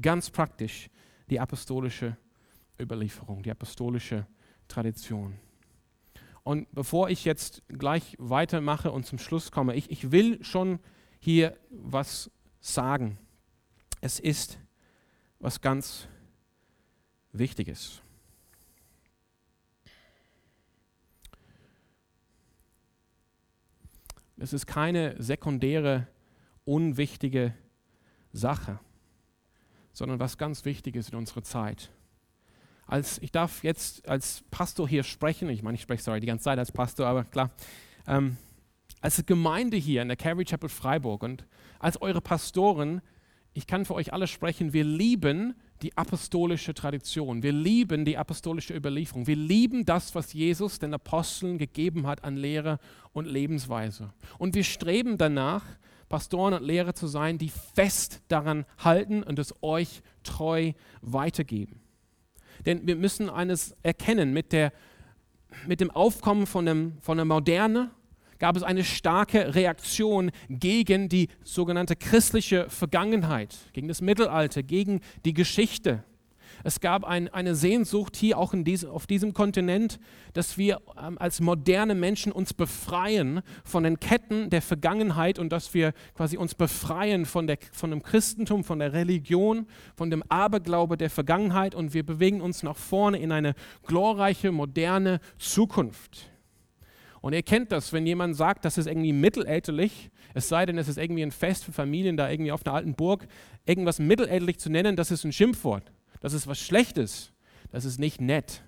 ganz praktisch die apostolische Überlieferung, die apostolische Tradition. Und bevor ich jetzt gleich weitermache und zum Schluss komme, ich, ich will schon hier was sagen. Es ist was ganz Wichtiges. Es ist keine sekundäre, unwichtige Sache, sondern was ganz Wichtiges in unserer Zeit. Als, ich darf jetzt als Pastor hier sprechen, ich meine, ich spreche sorry die ganze Zeit als Pastor, aber klar, ähm, als Gemeinde hier in der Calvary Chapel Freiburg und als eure Pastoren, ich kann für euch alle sprechen, wir lieben die apostolische Tradition, wir lieben die apostolische Überlieferung, wir lieben das, was Jesus den Aposteln gegeben hat an Lehre und Lebensweise. Und wir streben danach, Pastoren und Lehrer zu sein, die fest daran halten und es euch treu weitergeben. Denn wir müssen eines erkennen, mit, der, mit dem Aufkommen von, dem, von der Moderne gab es eine starke Reaktion gegen die sogenannte christliche Vergangenheit, gegen das Mittelalter, gegen die Geschichte. Es gab ein, eine Sehnsucht hier auch diese, auf diesem Kontinent, dass wir ähm, als moderne Menschen uns befreien von den Ketten der Vergangenheit und dass wir quasi uns befreien von, der, von dem Christentum, von der Religion, von dem Aberglaube der Vergangenheit und wir bewegen uns nach vorne in eine glorreiche, moderne Zukunft. Und ihr kennt das, wenn jemand sagt, das ist irgendwie mittelalterlich, es sei denn, es ist irgendwie ein Fest für Familien da irgendwie auf einer alten Burg, irgendwas mittelalterlich zu nennen, das ist ein Schimpfwort das ist was Schlechtes, das ist nicht nett,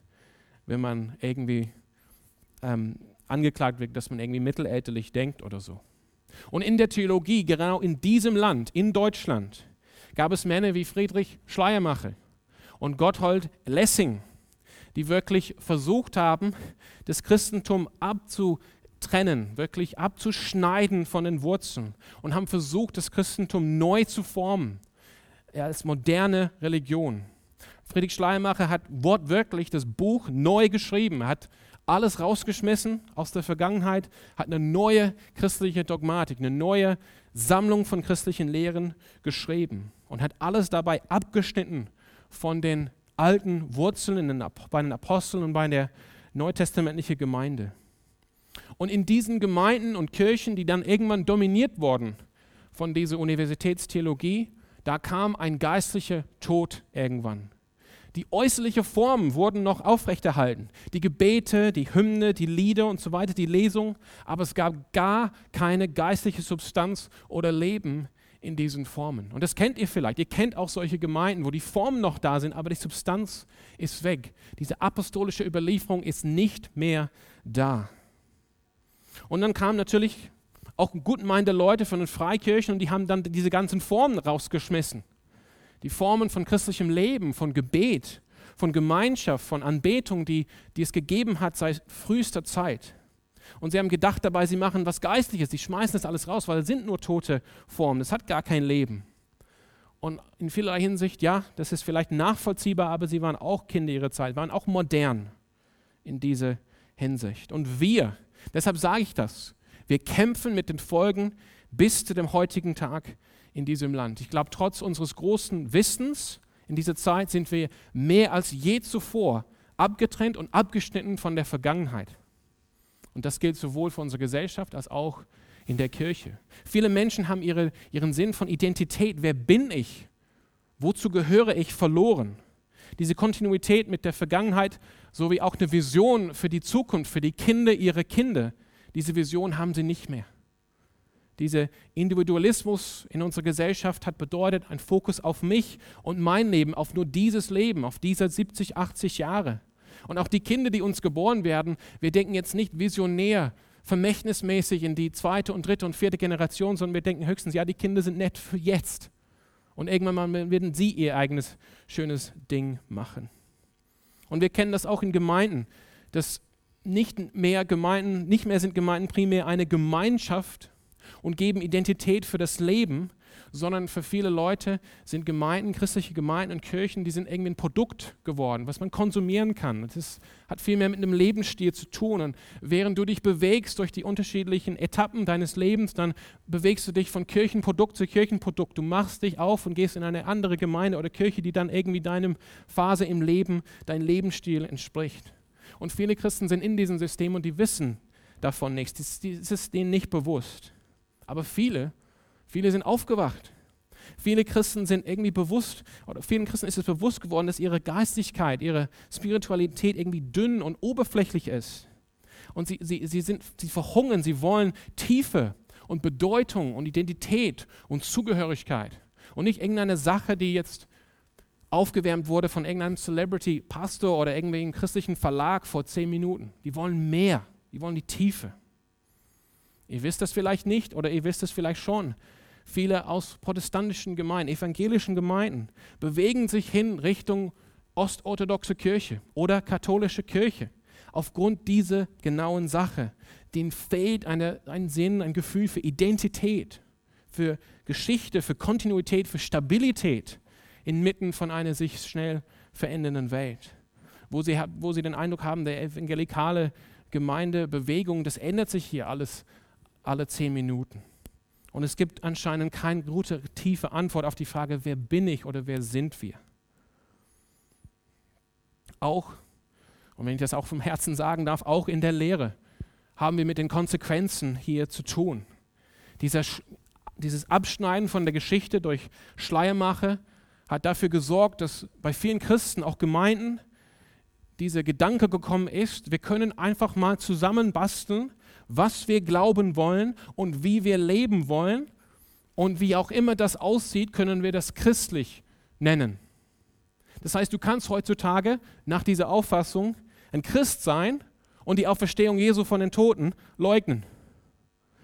wenn man irgendwie ähm, angeklagt wird, dass man irgendwie mittelalterlich denkt oder so. Und in der Theologie, genau in diesem Land, in Deutschland, gab es Männer wie Friedrich Schleiermacher und Gotthold Lessing, die wirklich versucht haben, das Christentum abzutrennen, wirklich abzuschneiden von den Wurzeln und haben versucht, das Christentum neu zu formen als moderne Religion. Friedrich Schleiermacher hat wortwörtlich das Buch neu geschrieben. Hat alles rausgeschmissen aus der Vergangenheit, hat eine neue christliche Dogmatik, eine neue Sammlung von christlichen Lehren geschrieben und hat alles dabei abgeschnitten von den alten Wurzeln bei den Aposteln und bei der neutestamentlichen Gemeinde. Und in diesen Gemeinden und Kirchen, die dann irgendwann dominiert wurden von dieser Universitätstheologie, da kam ein geistlicher Tod irgendwann. Die äußerlichen Formen wurden noch aufrechterhalten. Die Gebete, die Hymne, die Lieder und so weiter, die Lesung. Aber es gab gar keine geistliche Substanz oder Leben in diesen Formen. Und das kennt ihr vielleicht. Ihr kennt auch solche Gemeinden, wo die Formen noch da sind, aber die Substanz ist weg. Diese apostolische Überlieferung ist nicht mehr da. Und dann kamen natürlich auch gutmeinende Leute von den Freikirchen und die haben dann diese ganzen Formen rausgeschmissen die Formen von christlichem Leben, von Gebet, von Gemeinschaft, von Anbetung, die, die es gegeben hat seit frühester Zeit. Und sie haben gedacht dabei, sie machen was Geistliches, sie schmeißen das alles raus, weil es sind nur tote Formen, es hat gar kein Leben. Und in vielerlei Hinsicht, ja, das ist vielleicht nachvollziehbar, aber sie waren auch Kinder ihrer Zeit, waren auch modern in dieser Hinsicht. Und wir, deshalb sage ich das, wir kämpfen mit den Folgen bis zu dem heutigen Tag in diesem Land. Ich glaube, trotz unseres großen Wissens in dieser Zeit sind wir mehr als je zuvor abgetrennt und abgeschnitten von der Vergangenheit. Und das gilt sowohl für unsere Gesellschaft als auch in der Kirche. Viele Menschen haben ihre, ihren Sinn von Identität, wer bin ich, wozu gehöre ich, verloren. Diese Kontinuität mit der Vergangenheit sowie auch eine Vision für die Zukunft, für die Kinder ihrer Kinder, diese Vision haben sie nicht mehr. Dieser Individualismus in unserer Gesellschaft hat bedeutet, ein Fokus auf mich und mein Leben, auf nur dieses Leben, auf diese 70, 80 Jahre. Und auch die Kinder, die uns geboren werden, wir denken jetzt nicht visionär, vermächtnismäßig in die zweite und dritte und vierte Generation, sondern wir denken höchstens, ja, die Kinder sind nett für jetzt. Und irgendwann mal werden sie ihr eigenes schönes Ding machen. Und wir kennen das auch in Gemeinden, dass nicht mehr Gemeinden, nicht mehr sind Gemeinden primär eine Gemeinschaft, und geben Identität für das Leben, sondern für viele Leute sind Gemeinden, christliche Gemeinden und Kirchen, die sind irgendwie ein Produkt geworden, was man konsumieren kann. Das hat viel mehr mit einem Lebensstil zu tun. Und während du dich bewegst durch die unterschiedlichen Etappen deines Lebens, dann bewegst du dich von Kirchenprodukt zu Kirchenprodukt. Du machst dich auf und gehst in eine andere Gemeinde oder Kirche, die dann irgendwie deinem Phase im Leben, dein Lebensstil entspricht. Und viele Christen sind in diesem System und die wissen davon nichts. Das ist denen nicht bewusst. Aber viele Viele sind aufgewacht. Viele Christen sind irgendwie bewusst, oder vielen Christen ist es bewusst geworden, dass ihre Geistigkeit, ihre Spiritualität irgendwie dünn und oberflächlich ist. Und sie, sie, sie, sind, sie verhungern, sie wollen Tiefe und Bedeutung und Identität und Zugehörigkeit. Und nicht irgendeine Sache, die jetzt aufgewärmt wurde von irgendeinem Celebrity-Pastor oder irgendwelchen christlichen Verlag vor zehn Minuten. Die wollen mehr, die wollen die Tiefe. Ihr wisst das vielleicht nicht oder ihr wisst es vielleicht schon. Viele aus protestantischen Gemeinden, evangelischen Gemeinden bewegen sich hin Richtung ostorthodoxe Kirche oder katholische Kirche aufgrund dieser genauen Sache. Denen fehlt eine, ein Sinn, ein Gefühl für Identität, für Geschichte, für Kontinuität, für Stabilität inmitten von einer sich schnell verändernden Welt. Wo sie, wo sie den Eindruck haben, der evangelikale Gemeindebewegung, das ändert sich hier alles alle zehn Minuten. Und es gibt anscheinend keine gute, tiefe Antwort auf die Frage, wer bin ich oder wer sind wir? Auch, und wenn ich das auch vom Herzen sagen darf, auch in der Lehre haben wir mit den Konsequenzen hier zu tun. Dieser, dieses Abschneiden von der Geschichte durch Schleiermache hat dafür gesorgt, dass bei vielen Christen, auch Gemeinden, dieser Gedanke gekommen ist, wir können einfach mal zusammenbasteln, was wir glauben wollen und wie wir leben wollen. Und wie auch immer das aussieht, können wir das christlich nennen. Das heißt, du kannst heutzutage nach dieser Auffassung ein Christ sein und die Auferstehung Jesu von den Toten leugnen.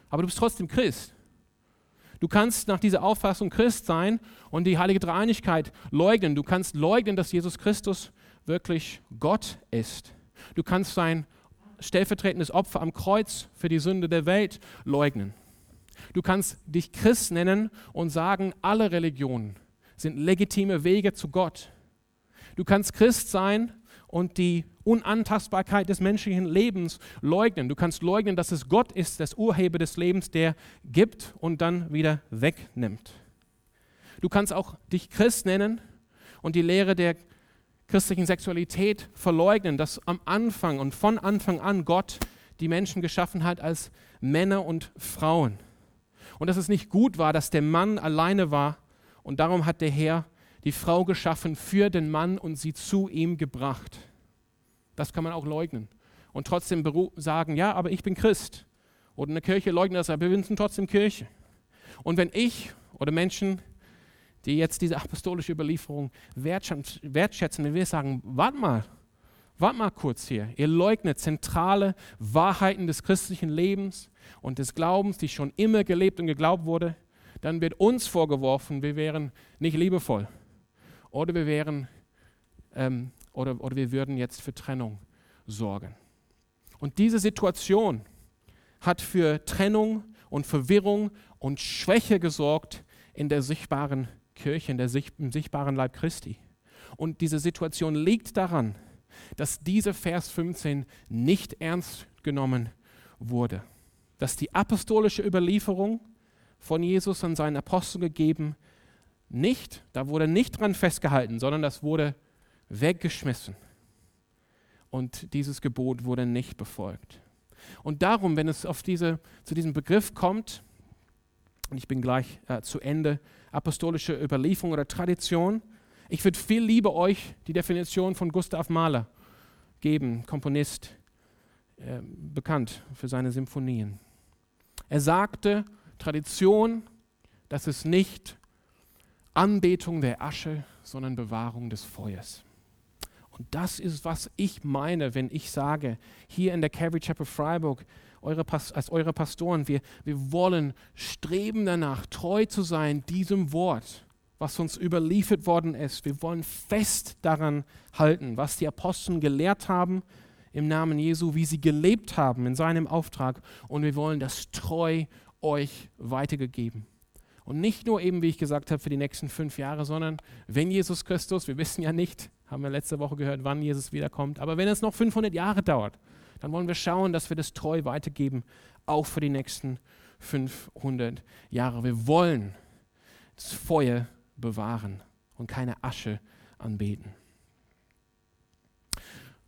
Aber du bist trotzdem Christ. Du kannst nach dieser Auffassung Christ sein und die heilige Dreieinigkeit leugnen. Du kannst leugnen, dass Jesus Christus wirklich Gott ist. Du kannst sein stellvertretendes Opfer am Kreuz für die Sünde der Welt leugnen. Du kannst dich Christ nennen und sagen, alle Religionen sind legitime Wege zu Gott. Du kannst Christ sein und die Unantastbarkeit des menschlichen Lebens leugnen. Du kannst leugnen, dass es Gott ist, das Urheber des Lebens, der gibt und dann wieder wegnimmt. Du kannst auch dich Christ nennen und die Lehre der christlichen Sexualität verleugnen, dass am Anfang und von Anfang an Gott die Menschen geschaffen hat als Männer und Frauen. Und dass es nicht gut war, dass der Mann alleine war. Und darum hat der Herr die Frau geschaffen für den Mann und sie zu ihm gebracht. Das kann man auch leugnen. Und trotzdem sagen, ja, aber ich bin Christ. Oder eine Kirche leugnet das, aber wir sind trotzdem Kirche. Und wenn ich oder Menschen die jetzt diese apostolische Überlieferung wertschätzen, wenn wir sagen, warte mal, warte mal kurz hier, ihr leugnet zentrale Wahrheiten des christlichen Lebens und des Glaubens, die schon immer gelebt und geglaubt wurde, dann wird uns vorgeworfen, wir wären nicht liebevoll. Oder wir wären ähm, oder, oder wir würden jetzt für Trennung sorgen. Und diese Situation hat für Trennung und Verwirrung und Schwäche gesorgt in der sichtbaren Kirche, in der, im sichtbaren Leib Christi. Und diese Situation liegt daran, dass dieser Vers 15 nicht ernst genommen wurde. Dass die apostolische Überlieferung von Jesus an seinen Apostel gegeben nicht, da wurde nicht dran festgehalten, sondern das wurde weggeschmissen. Und dieses Gebot wurde nicht befolgt. Und darum, wenn es auf diese, zu diesem Begriff kommt, und ich bin gleich äh, zu Ende, apostolische Überlieferung oder Tradition. Ich würde viel lieber euch die Definition von Gustav Mahler geben, Komponist, äh, bekannt für seine Symphonien. Er sagte, Tradition, das ist nicht Anbetung der Asche, sondern Bewahrung des Feuers. Und das ist, was ich meine, wenn ich sage, hier in der Calvary Chapel Freiburg, eure, als eure Pastoren, wir, wir wollen streben danach, treu zu sein, diesem Wort, was uns überliefert worden ist. Wir wollen fest daran halten, was die Apostel gelehrt haben im Namen Jesu, wie sie gelebt haben in seinem Auftrag. Und wir wollen das treu euch weitergegeben. Und nicht nur eben, wie ich gesagt habe, für die nächsten fünf Jahre, sondern wenn Jesus Christus, wir wissen ja nicht, haben wir letzte Woche gehört, wann Jesus wiederkommt, aber wenn es noch 500 Jahre dauert, dann wollen wir schauen, dass wir das treu weitergeben, auch für die nächsten 500 Jahre. Wir wollen das Feuer bewahren und keine Asche anbeten.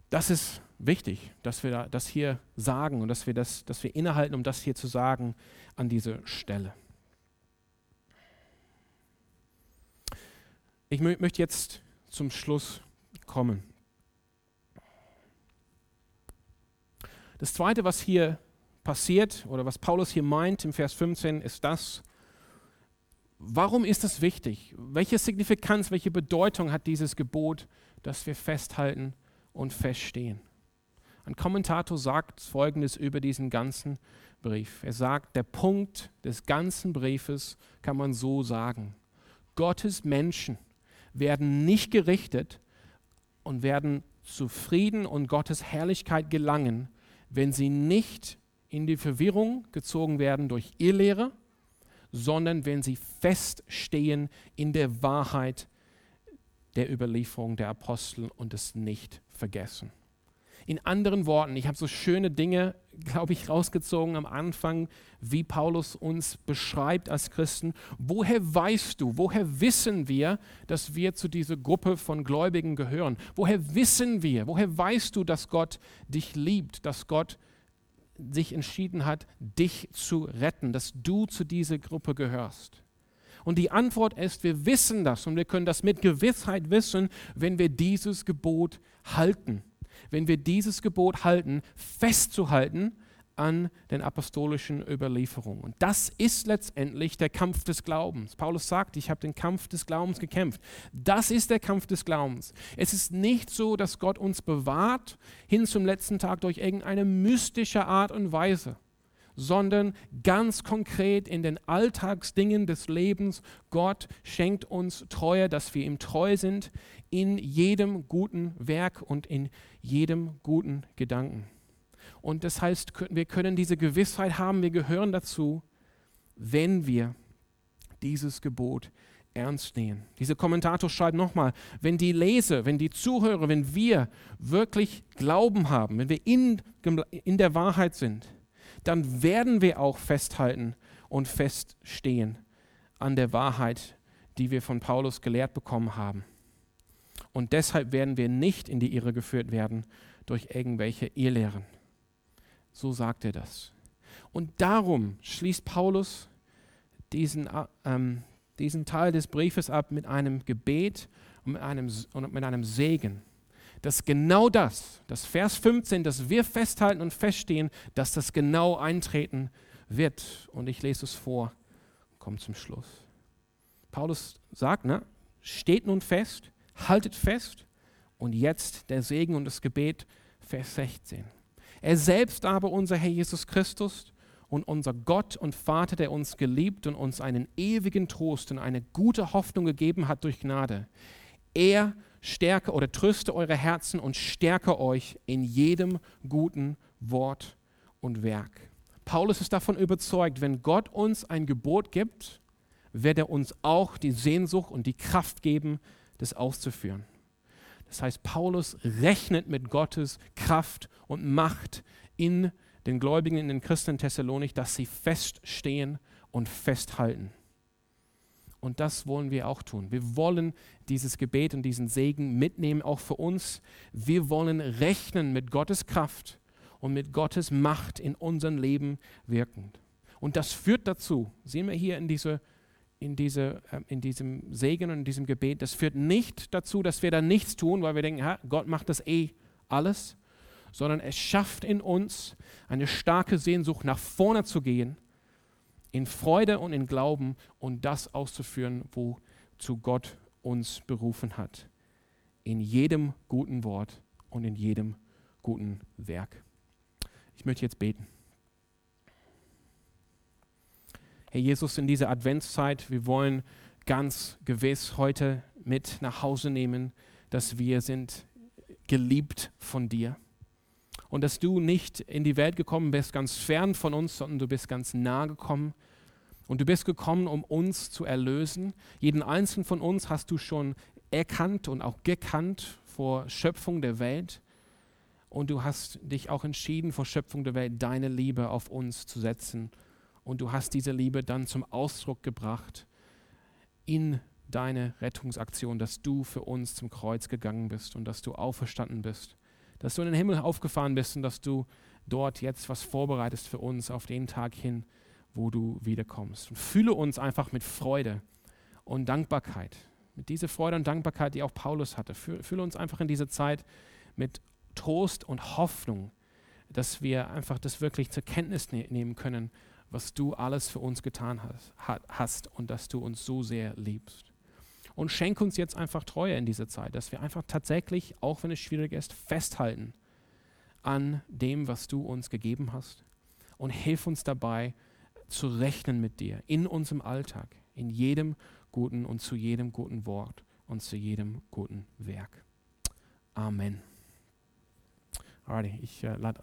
Das ist wichtig, dass wir das hier sagen und dass wir, das, dass wir innehalten, um das hier zu sagen an dieser Stelle. Ich möchte jetzt zum Schluss kommen. Das Zweite, was hier passiert oder was Paulus hier meint im Vers 15, ist das, warum ist es wichtig? Welche Signifikanz, welche Bedeutung hat dieses Gebot, dass wir festhalten und feststehen? Ein Kommentator sagt Folgendes über diesen ganzen Brief. Er sagt, der Punkt des ganzen Briefes kann man so sagen. Gottes Menschen werden nicht gerichtet und werden zu Frieden und Gottes Herrlichkeit gelangen, wenn sie nicht in die Verwirrung gezogen werden durch Irrlehre, sondern wenn sie feststehen in der Wahrheit der Überlieferung der Apostel und es nicht vergessen. In anderen Worten, ich habe so schöne Dinge, glaube ich, rausgezogen am Anfang, wie Paulus uns beschreibt als Christen. Woher weißt du, woher wissen wir, dass wir zu dieser Gruppe von Gläubigen gehören? Woher wissen wir, woher weißt du, dass Gott dich liebt, dass Gott sich entschieden hat, dich zu retten, dass du zu dieser Gruppe gehörst? Und die Antwort ist, wir wissen das und wir können das mit Gewissheit wissen, wenn wir dieses Gebot halten wenn wir dieses Gebot halten, festzuhalten an den apostolischen Überlieferungen. Und das ist letztendlich der Kampf des Glaubens. Paulus sagt, ich habe den Kampf des Glaubens gekämpft. Das ist der Kampf des Glaubens. Es ist nicht so, dass Gott uns bewahrt hin zum letzten Tag durch irgendeine mystische Art und Weise sondern ganz konkret in den Alltagsdingen des Lebens. Gott schenkt uns Treue, dass wir ihm treu sind in jedem guten Werk und in jedem guten Gedanken. Und das heißt, wir können diese Gewissheit haben, wir gehören dazu, wenn wir dieses Gebot ernst nehmen. Dieser Kommentator schreibt nochmal, wenn die Leser, wenn die Zuhörer, wenn wir wirklich Glauben haben, wenn wir in, in der Wahrheit sind, dann werden wir auch festhalten und feststehen an der Wahrheit, die wir von Paulus gelehrt bekommen haben. Und deshalb werden wir nicht in die Irre geführt werden durch irgendwelche Irrlehren. So sagt er das. Und darum schließt Paulus diesen, ähm, diesen Teil des Briefes ab mit einem Gebet und mit einem, und mit einem Segen dass genau das, das Vers 15, dass wir festhalten und feststehen, dass das genau eintreten wird. Und ich lese es vor, komme zum Schluss. Paulus sagt, ne, steht nun fest, haltet fest und jetzt der Segen und das Gebet, Vers 16. Er selbst aber, unser Herr Jesus Christus und unser Gott und Vater, der uns geliebt und uns einen ewigen Trost und eine gute Hoffnung gegeben hat durch Gnade. Er stärke oder tröste eure Herzen und stärke euch in jedem guten Wort und Werk. Paulus ist davon überzeugt, wenn Gott uns ein Gebot gibt, wird er uns auch die Sehnsucht und die Kraft geben, das auszuführen. Das heißt, Paulus rechnet mit Gottes Kraft und Macht in den Gläubigen, in den Christen in Thessalonik, dass sie feststehen und festhalten. Und das wollen wir auch tun. Wir wollen dieses Gebet und diesen Segen mitnehmen, auch für uns. Wir wollen rechnen mit Gottes Kraft und mit Gottes Macht in unserem Leben wirkend. Und das führt dazu, sehen wir hier in, diese, in, diese, äh, in diesem Segen und in diesem Gebet, das führt nicht dazu, dass wir da nichts tun, weil wir denken, ha, Gott macht das eh alles, sondern es schafft in uns eine starke Sehnsucht, nach vorne zu gehen in Freude und in Glauben und das auszuführen, wozu Gott uns berufen hat. In jedem guten Wort und in jedem guten Werk. Ich möchte jetzt beten. Herr Jesus, in dieser Adventszeit, wir wollen ganz gewiss heute mit nach Hause nehmen, dass wir sind geliebt von dir und dass du nicht in die Welt gekommen bist, ganz fern von uns, sondern du bist ganz nah gekommen Und du bist gekommen, um uns zu erlösen. Jeden einzelnen von uns hast du schon erkannt und auch gekannt vor Schöpfung der Welt. Und du hast dich auch entschieden, vor Schöpfung der Welt deine Liebe auf uns zu setzen. Und du hast diese Liebe dann zum Ausdruck gebracht in deine Rettungsaktion, dass du für uns zum Kreuz gegangen bist und dass du auferstanden bist, dass du in den Himmel aufgefahren bist und dass du dort jetzt was vorbereitest für uns auf den Tag hin, wo du wiederkommst. Und fühle uns einfach mit Freude und Dankbarkeit, mit dieser Freude und Dankbarkeit, die auch Paulus hatte. Fühle uns einfach in dieser Zeit mit Trost und Hoffnung, dass wir einfach das wirklich zur Kenntnis ne nehmen können, was du alles für uns getan hast, und dass du uns so sehr liebst. Und schenk uns jetzt einfach Treue in dieser Zeit, dass wir einfach tatsächlich, auch wenn es schwierig ist, festhalten an dem, was du uns gegeben hast. Und hilf uns dabei, zu rechnen mit dir in unserem Alltag, in jedem guten und zu jedem guten Wort und zu jedem guten Werk. Amen. Alrighty, ich äh, lade